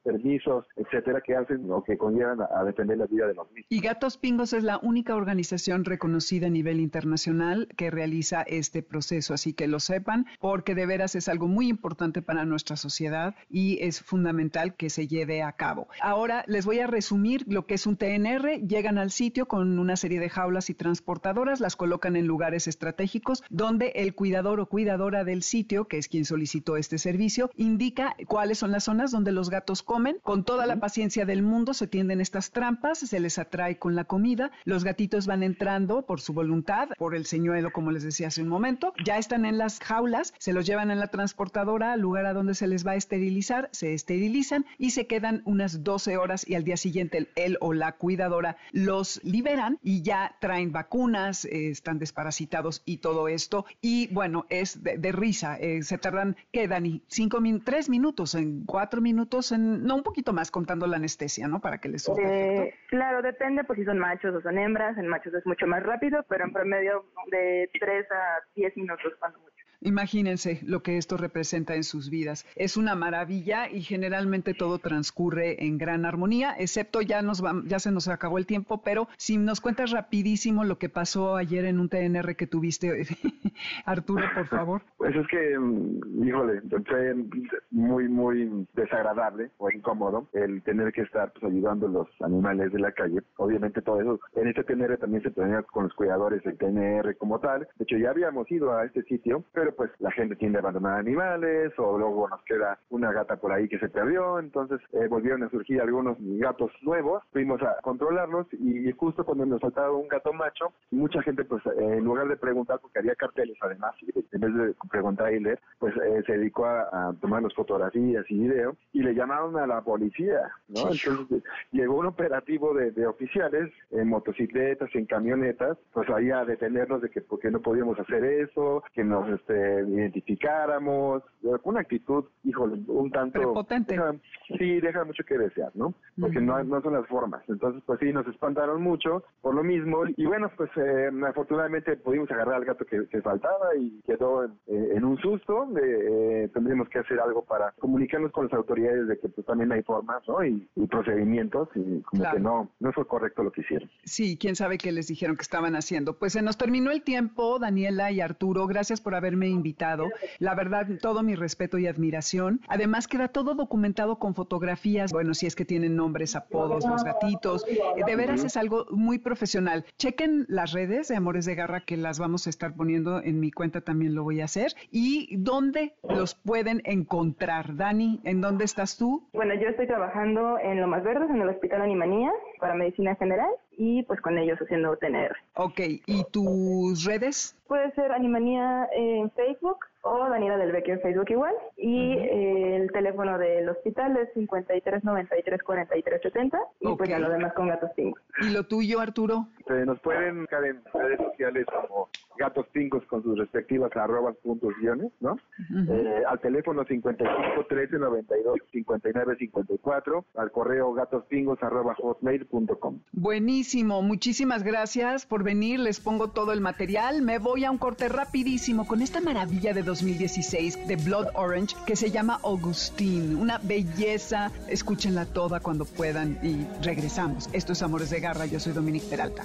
permisos, etcétera, que hacen o que conllevan a, a defender la vida de los mismos. Y Gatos Pingos es la única organización reconocida a nivel internacional que realiza este proceso, así que lo sepan, porque de veras es algo muy importante para nuestra sociedad y es fundamental que se lleve a cabo. Ahora les voy a resumir lo que es un TNR. Llegan al sitio con una serie de jaulas y transportadoras, las colocan en lugares estratégicos donde el cuidador o cuidadora del sitio, que es quien solicitó este servicio, indica cuáles son las zonas donde los gatos comen. Con toda la paciencia del mundo se tienden estas trampas, se les atrae con la comida, los gatitos van entrando por su voluntad, por el señuelo, como les decía hace un momento, ya están en las jaulas, se los llevan en la transportadora al lugar a donde se les va a esterilizar, se esterilizan y se quedan unas 12 horas y al día siguiente el, él o la cuidadora los liberan y ya traen vacunas, eh, están desparasitados y todo esto. Y bueno, es de, risa, eh, se tardan, ¿qué, Dani? Cinco en tres minutos, en cuatro minutos, en no un poquito más contando la anestesia, ¿no? Para que les eh, Claro, depende pues si son machos o son hembras. En machos es mucho más rápido, pero en promedio de tres a diez minutos cuando mucho. Imagínense lo que esto representa en sus vidas. Es una maravilla y generalmente todo transcurre en gran armonía, excepto ya nos ya se nos acabó el tiempo, pero si nos cuentas rapidísimo lo que pasó ayer en un TNR que tuviste, Arturo, por favor. Pues es que, mm, híjole, fue muy, muy desagradable o incómodo el tener que estar pues, ayudando a los animales de la calle. Obviamente todo eso, en este TNR también se tenía con los cuidadores del TNR como tal. De hecho, ya habíamos ido a este sitio, pero pues la gente tiende a abandonar animales o luego nos queda una gata por ahí que se perdió, entonces eh, volvieron a surgir algunos gatos nuevos, fuimos a controlarlos y, justo cuando nos faltaba un gato macho, mucha gente pues eh, en lugar de preguntar, porque había carteles además, en vez de preguntar y leer, pues eh, se dedicó a, tomar las fotografías y video y le llamaron a la policía, ¿no? Entonces llegó un operativo de, de oficiales en motocicletas, en camionetas, pues ahí a detenernos de que porque no podíamos hacer eso, que nos este, identificáramos, una actitud, híjole, un tanto... potente sí, deja mucho que desear, ¿no? Porque no, no son las formas. Entonces, pues sí, nos espantaron mucho por lo mismo. Y bueno, pues eh, afortunadamente pudimos agarrar al gato que, faltaba y quedó en, un susto. Eh, tendríamos que hacer algo para comunicarnos con las autoridades de que pues también hay formas, ¿no? Y, procedimientos y como que no, no fue correcto lo que hicieron. Sí, quién sabe qué les dijeron que estaban haciendo. Pues se nos terminó el tiempo, Daniela y Arturo. Gracias por haberme invitado. La verdad, todo mi respeto y admiración. Además, queda todo documentado con fotografías, bueno, si es que tienen nombres, apodos, los gatitos. De veras es algo muy profesional. Chequen las redes de Amores de Garra que las vamos a estar poniendo en mi cuenta, también lo voy a hacer. ¿Y dónde los pueden encontrar? Dani, ¿en dónde estás tú? Bueno, yo estoy trabajando en Lomas Verdes, en el Hospital Animanía, para Medicina General y pues con ellos haciendo tener. Ok, ¿y tus redes? Puede ser Animanía en Facebook o Daniela del Beque en Facebook igual. Y el teléfono del hospital es 53 93 43 70 y pues ya lo demás con Gatos Pingos. ¿Y lo tuyo, Arturo? nos pueden buscar en redes sociales como Gatos Pingos con sus respectivas arrobas puntos guiones, ¿no? Eh, al teléfono 55 13 92 59 54, al correo gatospingos arroba hotmail.com. Buenísimo, muchísimas gracias por venir, les pongo todo el material, me voy a un corte rapidísimo con esta maravilla de 2016 de Blood Orange que se llama Augustine, una belleza, escúchenla toda cuando puedan y regresamos. Esto es Amores de Garra, yo soy Dominique Peralta.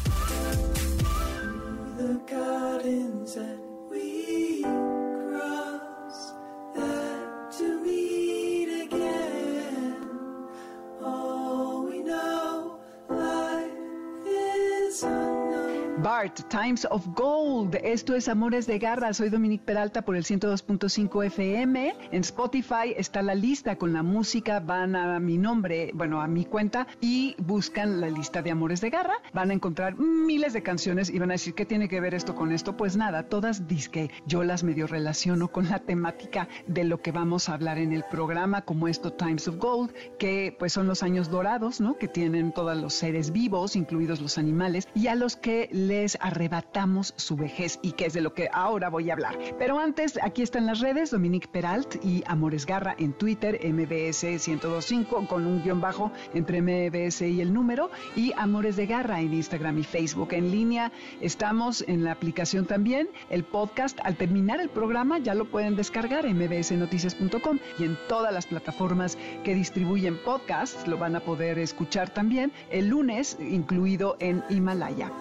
Times of Gold. Esto es Amores de Garra. Soy Dominique Peralta por el 102.5 FM. En Spotify está la lista con la música. Van a mi nombre, bueno, a mi cuenta y buscan la lista de Amores de Garra. Van a encontrar miles de canciones y van a decir, ¿qué tiene que ver esto con esto? Pues nada, todas disque. Yo las medio relaciono con la temática de lo que vamos a hablar en el programa, como esto Times of Gold, que pues son los años dorados, ¿no? Que tienen todos los seres vivos, incluidos los animales, y a los que les arrebatamos su vejez y que es de lo que ahora voy a hablar. Pero antes, aquí están las redes, Dominique Peralt y Amores Garra en Twitter, MBS 1025 con un guion bajo entre MBS y el número y Amores de Garra en Instagram y Facebook en línea. Estamos en la aplicación también, el podcast al terminar el programa ya lo pueden descargar en mbsnoticias.com y en todas las plataformas que distribuyen podcasts lo van a poder escuchar también el lunes incluido en Himalaya.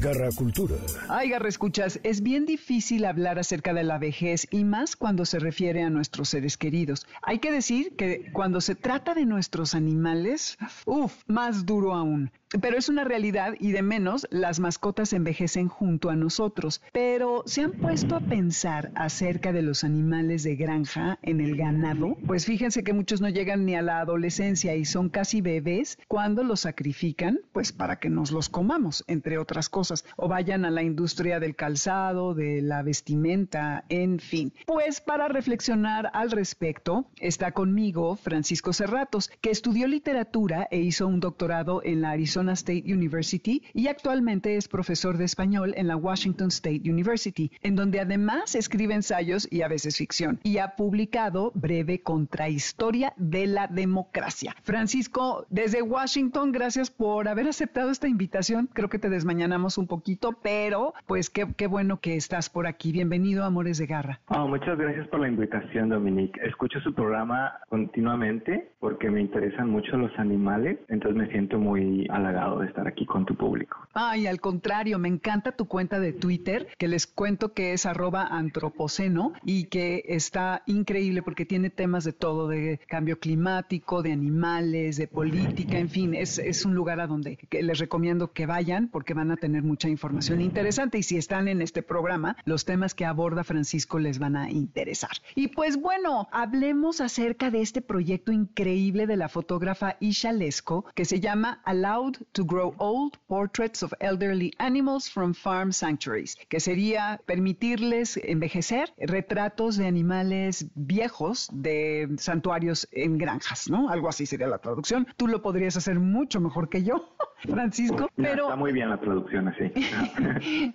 Garra Cultura. Ay, escuchas, es bien difícil hablar acerca de la vejez y más cuando se refiere a nuestros seres queridos. Hay que decir que cuando se trata de nuestros animales, uff, más duro aún. Pero es una realidad y de menos las mascotas envejecen junto a nosotros. Pero ¿se han puesto a pensar acerca de los animales de granja en el ganado? Pues fíjense que muchos no llegan ni a la adolescencia y son casi bebés cuando los sacrifican, pues para que nos los comamos, entre otras cosas, o vayan a la industria del calzado, de la vestimenta, en fin. Pues para reflexionar al respecto está conmigo Francisco Cerratos, que estudió literatura e hizo un doctorado en la Arizona State University y actualmente es profesor de español en la Washington State University, en donde además escribe ensayos y a veces ficción, y ha publicado Breve Contrahistoria de la Democracia. Francisco, desde Washington, gracias por haber aceptado esta invitación. Creo que te desmañanamos un poquito, pero pues qué, qué bueno que estás por aquí. Bienvenido a Amores de Garra. Oh, muchas gracias por la invitación, Dominique. Escucho su programa continuamente porque me interesan mucho los animales, entonces me siento muy de estar aquí con tu público. Ay, al contrario, me encanta tu cuenta de Twitter, que les cuento que es arroba antropoceno y que está increíble porque tiene temas de todo, de cambio climático, de animales, de política, en fin, es, es un lugar a donde les recomiendo que vayan porque van a tener mucha información interesante y si están en este programa, los temas que aborda Francisco les van a interesar. Y pues bueno, hablemos acerca de este proyecto increíble de la fotógrafa Isha Lesco que se llama Allowed to Grow Old Portraits of Elderly Animals from Farm Sanctuaries, que sería permitirles envejecer retratos de animales viejos de santuarios en granjas, ¿no? Algo así sería la traducción. Tú lo podrías hacer mucho mejor que yo. Francisco, pero... está muy bien la traducción así.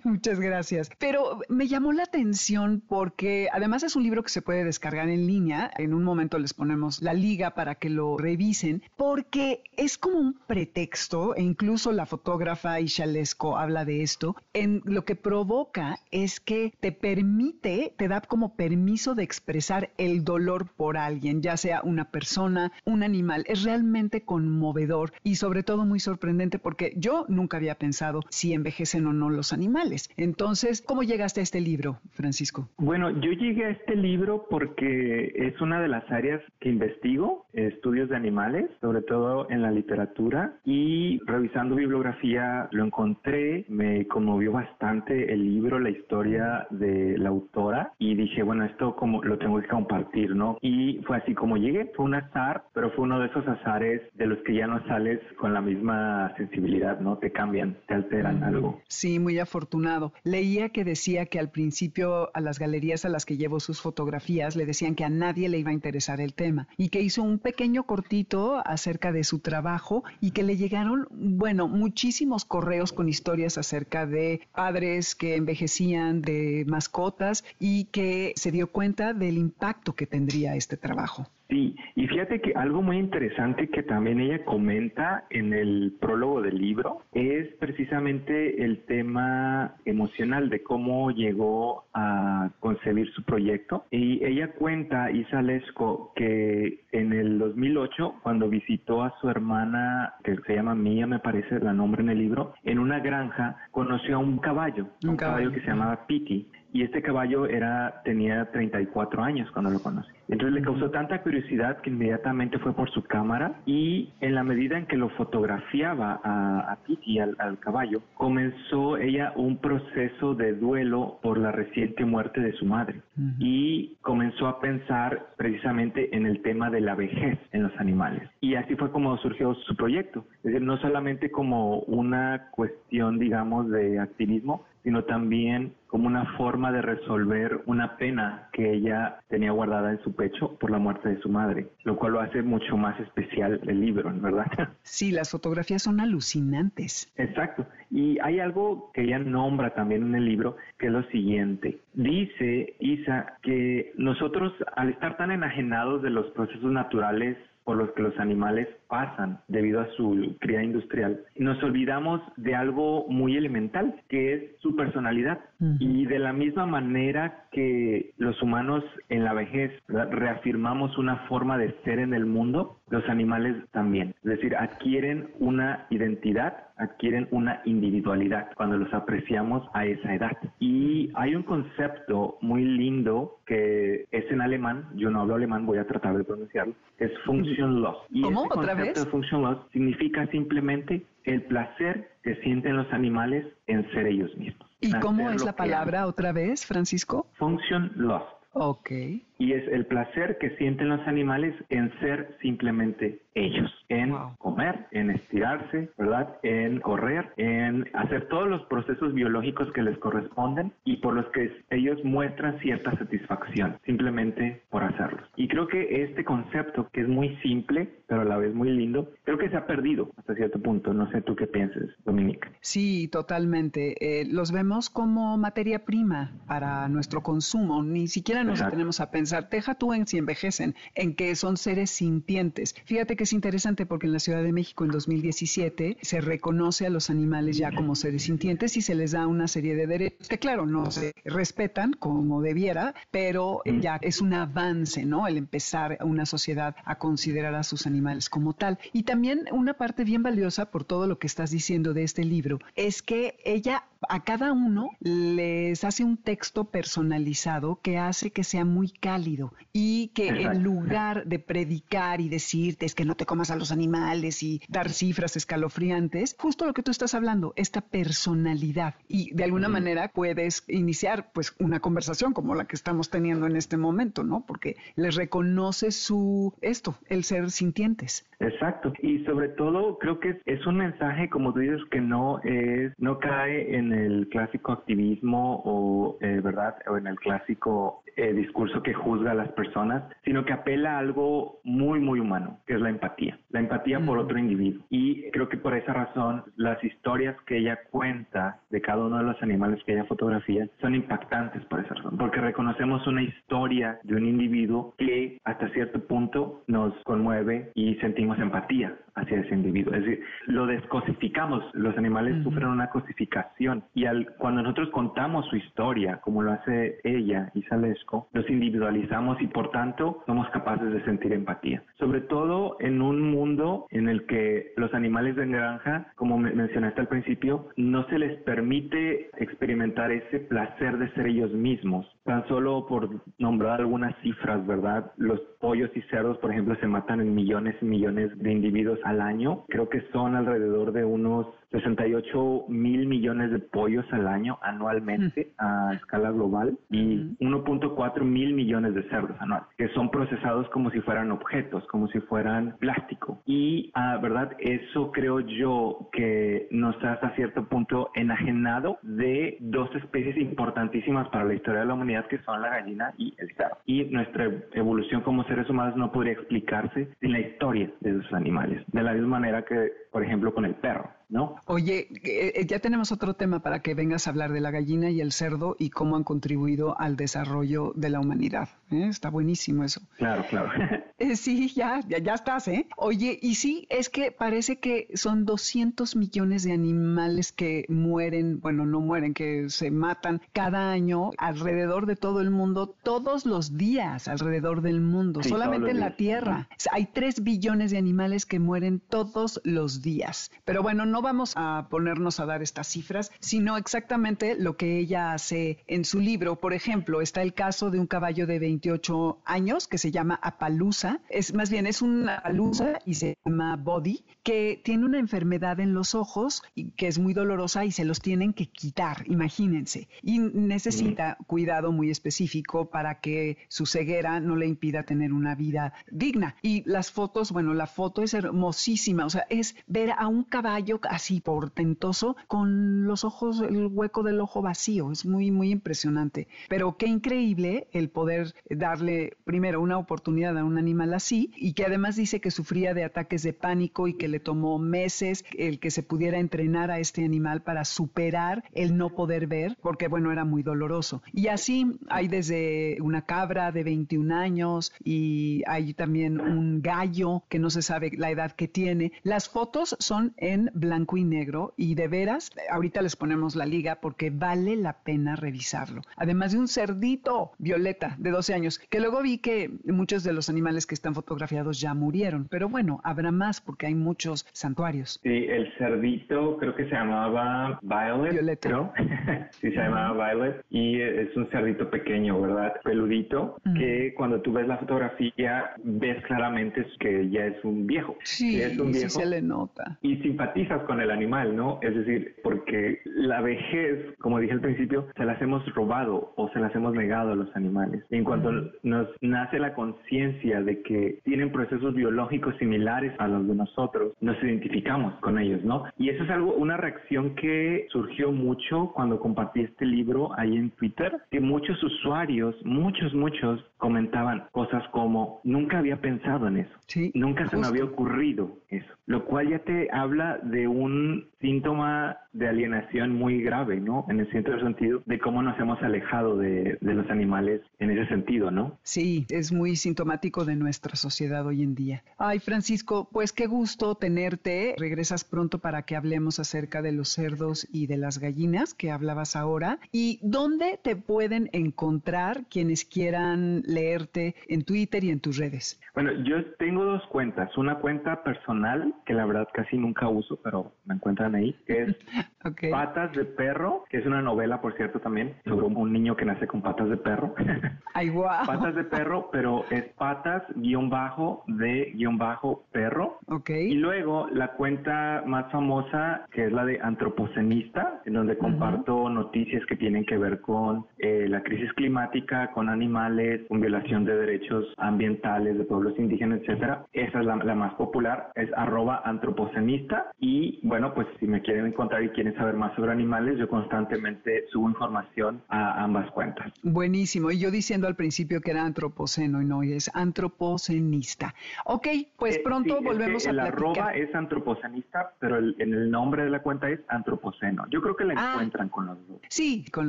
Muchas gracias. Pero me llamó la atención porque además es un libro que se puede descargar en línea. En un momento les ponemos la liga para que lo revisen, porque es como un pretexto e incluso la fotógrafa Isha Lesco habla de esto, en lo que provoca es que te permite, te da como permiso de expresar el dolor por alguien, ya sea una persona, un animal. Es realmente conmovedor y sobre todo muy sorprendente porque yo nunca había pensado si envejecen o no los animales. Entonces, ¿cómo llegaste a este libro, Francisco? Bueno, yo llegué a este libro porque es una de las áreas que investigo, estudios de animales, sobre todo en la literatura y revisando bibliografía lo encontré, me conmovió bastante el libro, la historia de la autora y dije, bueno, esto como lo tengo que compartir, ¿no? Y fue así como llegué, fue un azar, pero fue uno de esos azares de los que ya no sales con la misma sensibilidad, ¿no? Te cambian, te alteran algo. Sí, muy afortunado. Leía que decía que al principio a las galerías a las que llevo sus fotografías le decían que a nadie le iba a interesar el tema y que hizo un pequeño cortito acerca de su trabajo y que le llegaron bueno, muchísimos correos con historias acerca de padres que envejecían, de mascotas y que se dio cuenta del impacto que tendría este trabajo. Sí, y fíjate que algo muy interesante que también ella comenta en el prólogo del libro es precisamente el tema emocional de cómo llegó a concebir su proyecto. Y ella cuenta, Isa Lesco, que en el 2008, cuando visitó a su hermana, que se llama Mía, me parece la nombre en el libro, en una granja, conoció a un caballo, un, caballo. que se llamaba Piti y este caballo era tenía 34 años cuando lo conocí. Entonces le causó tanta curiosidad que inmediatamente fue por su cámara y en la medida en que lo fotografiaba a, a Piti, al, caballo, comenzó ella un proceso de duelo por la reciente muerte de su madre y comenzó a pensar precisamente en el tema de la vejez en los animales. Y así fue como surgió su proyecto. Es decir, no solamente como una cuestión, digamos, de activismo, sino también como una forma de resolver una pena que ella tenía guardada en su pecho por la muerte de su madre, lo cual lo hace mucho más especial el libro, ¿verdad? Sí, las fotografías son alucinantes. Exacto. Y hay algo que ella nombra también en el libro, que es lo siguiente. Dice Isa que nosotros, al estar tan enajenados de los procesos naturales por los que los animales pasan debido a su cría industrial, nos olvidamos de algo muy elemental, que es su personalidad. Y de la misma manera que los humanos en la vejez reafirmamos una forma de ser en el mundo, los animales también. Es decir, adquieren una identidad adquieren una individualidad cuando los apreciamos a esa edad. Y hay un concepto muy lindo que es en alemán, yo no hablo alemán, voy a tratar de pronunciarlo, es Function Y ¿Cómo? Este ¿Otra concepto vez? Function significa simplemente el placer que sienten los animales en ser ellos mismos. ¿Y cómo es la palabra otra vez, Francisco? Function lost. Ok. Y es el placer que sienten los animales en ser simplemente ellos, en comer, en estirarse, ¿verdad? En correr, en hacer todos los procesos biológicos que les corresponden y por los que ellos muestran cierta satisfacción, simplemente por hacerlos. Y creo que este concepto, que es muy simple, pero a la vez muy lindo, creo que se ha perdido hasta cierto punto. No sé tú qué pienses, Dominique. Sí, totalmente. Eh, los vemos como materia prima para nuestro consumo. Ni siquiera nos tenemos a pensar, deja tú en si envejecen, en que son seres sintientes. Fíjate que es interesante porque en la Ciudad de México en 2017 se reconoce a los animales ya como seres sintientes y se les da una serie de derechos que claro, no se respetan como debiera, pero ya es un avance, ¿no? El empezar una sociedad a considerar a sus animales como tal. Y también una parte bien valiosa por todo lo que estás diciendo de este libro es que ella a cada uno les hace un texto personalizado que hace que sea muy cálido y que en lugar de predicar y decirte es que no te comas a los animales y dar cifras escalofriantes, justo lo que tú estás hablando, esta personalidad. Y de alguna manera puedes iniciar pues una conversación como la que estamos teniendo en este momento, ¿no? Porque les reconoce su esto, el ser sintientes. Exacto. Y sobre todo creo que es un mensaje, como tú dices, que no es, no cae en el clásico activismo o, eh, ¿verdad? O en el clásico eh, discurso que juzga a las personas, sino que apela a algo muy, muy humano, que es la empatía. La empatía por otro individuo. Y creo que por esa razón las historias que ella cuenta de cada uno de los animales que ella fotografía son impactantes por esa razón, porque reconocemos una historia de un individuo que hasta cierto punto nos conmueve y sentimos empatía hacia ese individuo. Es decir, lo descosificamos. Los animales sufren una cosificación y al, cuando nosotros contamos su historia, como lo hace ella, Isalesco, los individualizamos y por tanto somos capaces de sentir empatía. Sobre todo en un mundo en el que los animales de granja, como mencionaste al principio, no se les permite experimentar ese placer de ser ellos mismos. Tan solo por nombrar algunas cifras, ¿verdad? Los pollos y cerdos, por ejemplo, se matan en millones y millones de individuos al año. Creo que son alrededor de unos 68 mil millones de pollos al año anualmente a escala global y 1.4 mil millones de cerdos anuales, que son procesados como si fueran objetos, como si fueran plástico. Y, ah, ¿verdad? Eso creo yo que nos ha hasta cierto punto enajenado de dos especies importantísimas para la historia de la humanidad, que son la gallina y el cerdo. Y nuestra evolución como seres humanos no podría explicarse sin la historia de esos animales, de la misma manera que, por ejemplo, con el perro. ¿No? Oye, eh, ya tenemos otro tema para que vengas a hablar de la gallina y el cerdo y cómo han contribuido al desarrollo de la humanidad. ¿eh? Está buenísimo eso. Claro, claro. sí, ya, ya, ya estás, ¿eh? Oye, y sí, es que parece que son 200 millones de animales que mueren, bueno, no mueren, que se matan cada año alrededor de todo el mundo, todos los días alrededor del mundo, solamente en la Tierra. Hay 3 billones de animales que mueren todos los días. Pero bueno, no no vamos a ponernos a dar estas cifras, sino exactamente lo que ella hace en su libro. Por ejemplo, está el caso de un caballo de 28 años que se llama Apalusa. Es más bien, es una Apalusa y se llama Body, que tiene una enfermedad en los ojos y que es muy dolorosa y se los tienen que quitar, imagínense. Y necesita cuidado muy específico para que su ceguera no le impida tener una vida digna. Y las fotos, bueno, la foto es hermosísima, o sea, es ver a un caballo así portentoso con los ojos, el hueco del ojo vacío. Es muy, muy impresionante. Pero qué increíble el poder darle primero una oportunidad a un animal así y que además dice que sufría de ataques de pánico y que le tomó meses el que se pudiera entrenar a este animal para superar el no poder ver, porque bueno, era muy doloroso. Y así hay desde una cabra de 21 años y hay también un gallo que no se sabe la edad que tiene. Las fotos son en blanco y negro y de veras, ahorita les ponemos la liga porque vale la pena revisarlo. Además de un cerdito violeta de 12 años, que luego vi que muchos de los animales que están fotografiados ya murieron. Pero bueno, habrá más porque hay muchos santuarios. Sí, el cerdito creo que se llamaba Violet. Violeta. ¿no? sí, se llamaba Violet. Y es un cerdito pequeño, ¿verdad? Peludito, que cuando tú ves la fotografía ves claramente que ya es un viejo. Sí, es un sí viejo. se le nota. y simpatizas con el animal, ¿no? Es decir, porque la vejez, como dije al principio, se las hemos robado o se las hemos negado a los animales. Y en cuanto nos nace la conciencia de que tienen procesos biológicos similares a los de nosotros, nos identificamos con ellos, ¿no? Y eso es algo, una reacción que surgió mucho cuando compartí este libro ahí en Twitter, que muchos usuarios, muchos, muchos comentaban cosas como, nunca había pensado en eso. Sí, Nunca se me había ocurrido eso, lo cual ya te habla de un síntoma de alienación muy grave, ¿no? En el cierto sentido de cómo nos hemos alejado de, de los animales en ese sentido, ¿no? Sí, es muy sintomático de nuestra sociedad hoy en día. Ay, Francisco, pues qué gusto tenerte. Regresas pronto para que hablemos acerca de los cerdos y de las gallinas que hablabas ahora. ¿Y dónde te pueden encontrar quienes quieran leerte en Twitter y en tus redes? Bueno, yo tengo dos cuentas, una cuenta personal que la verdad casi nunca uso, pero me encuentran ahí, que es Ok. Patas de Perro, que es una novela, por cierto, también, sobre un niño que nace con patas de perro. Ay, guau. patas de perro, pero es patas guion bajo de guion bajo perro. Ok. Y luego la cuenta más famosa, que es la de Antropocenista, en donde comparto noticias que tienen que ver con eh, la crisis climática, con animales, con violación de derechos ambientales de pueblos indígenas, etcétera. Esa es la, la más popular, es arroba antropocenista. Y bueno, pues si me quieren encontrar y quieren saber más sobre animales, yo constantemente subo información a ambas cuentas. Buenísimo. Y yo diciendo al principio que era antropoceno y no, y es antropocenista. Ok, pues Eh, pronto sí, es que volvemos a el platicar. arroba es antropocenista, pero el- en el nombre de la cuenta es antropoceno. Yo creo que la Ah. encuentran con los dos. Sí, con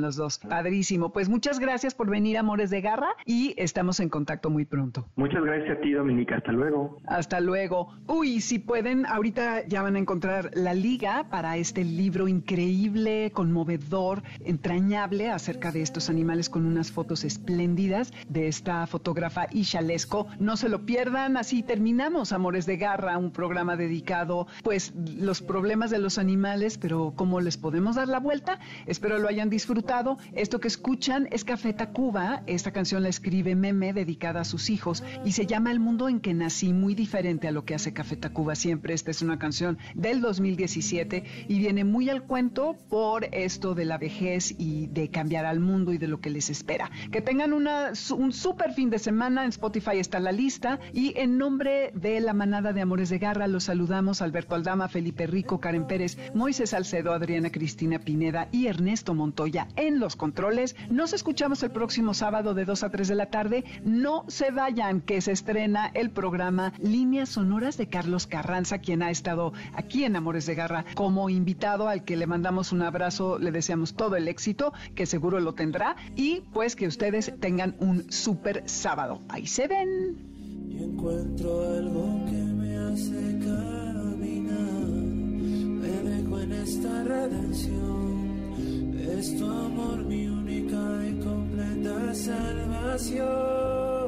los dos. Padrísimo. Pues muchas gracias por venir, Amores de Garra, y estamos en contacto muy pronto. Muchas gracias a ti, Dominica. Hasta luego. Hasta luego. Uy, si pueden, ahorita ya van a encontrar la liga para este libro increíble, conmovedor, entrañable acerca de estos animales con unas fotos espléndidas de esta fotógrafa Isha Lesco. No se lo pierdan, así terminamos Amores de Garra, un programa dedicado pues los problemas de los animales, pero cómo les podemos dar la vuelta. Espero lo hayan disfrutado. Esto que escuchan es Café Tacuba. Esta canción la escribe Meme dedicada a sus hijos y se llama El mundo en que nací, muy diferente a lo que hace Café Tacuba siempre. Esta es una canción del 2017 y viene muy al cuento por esto de la vejez y de cambiar al mundo y de lo que les espera. Que tengan un súper fin de semana. En Spotify está la lista y en nombre de la manada de Amores de Garra los saludamos Alberto Aldama, Felipe Rico, Karen Pérez, Moisés Salcedo, Adriana Cristina Pineda y Ernesto Montoya en los controles. Nos escuchamos el próximo sábado de 2 a 3 de la tarde. No se vayan, que se estrena el programa Líneas Sonoras de Carlos Carranza, quien ha estado aquí en Amores de Garra como invitado, al que le mandamos un abrazo, le deseamos todo el éxito, que seguro lo tendrá, y pues que ustedes tengan un súper sábado. Ahí se ven. Y encuentro algo que me hace caminar. Me dejo en esta redención. Es tu amor mi única y completa salvación.